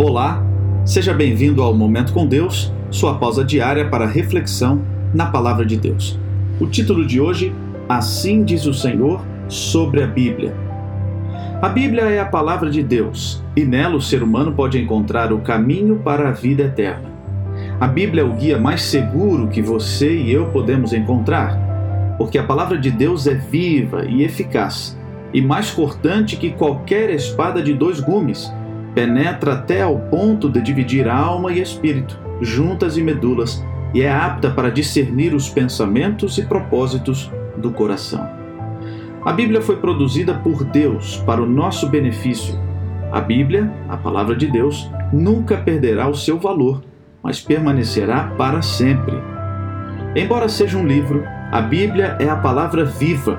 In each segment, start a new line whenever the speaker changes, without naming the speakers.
Olá, seja bem-vindo ao Momento com Deus, sua pausa diária para reflexão na Palavra de Deus. O título de hoje, Assim diz o Senhor sobre a Bíblia. A Bíblia é a palavra de Deus e nela o ser humano pode encontrar o caminho para a vida eterna. A Bíblia é o guia mais seguro que você e eu podemos encontrar, porque a palavra de Deus é viva e eficaz e mais cortante que qualquer espada de dois gumes penetra até ao ponto de dividir alma e espírito, juntas e medulas, e é apta para discernir os pensamentos e propósitos do coração. A Bíblia foi produzida por Deus para o nosso benefício. A Bíblia, a palavra de Deus, nunca perderá o seu valor, mas permanecerá para sempre. Embora seja um livro, a Bíblia é a palavra viva.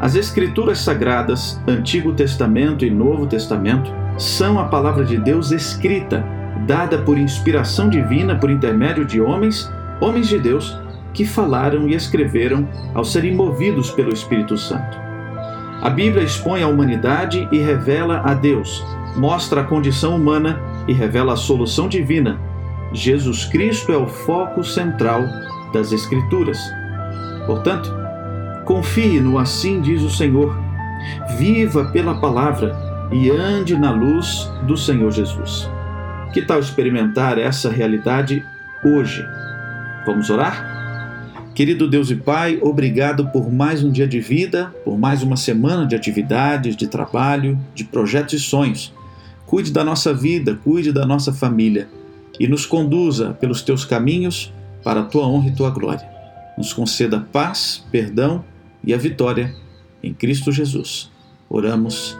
As Escrituras Sagradas, Antigo Testamento e Novo Testamento, são a palavra de Deus escrita, dada por inspiração divina por intermédio de homens, homens de Deus, que falaram e escreveram ao serem movidos pelo Espírito Santo. A Bíblia expõe a humanidade e revela a Deus, mostra a condição humana e revela a solução divina. Jesus Cristo é o foco central das Escrituras. Portanto, confie no assim diz o Senhor. Viva pela palavra e ande na luz do Senhor Jesus. Que tal experimentar essa realidade hoje? Vamos orar? Querido Deus e Pai, obrigado por mais um dia de vida, por mais uma semana de atividades, de trabalho, de projetos e sonhos. Cuide da nossa vida, cuide da nossa família e nos conduza pelos teus caminhos para a tua honra e tua glória. Nos conceda paz, perdão e a vitória em Cristo Jesus. Oramos.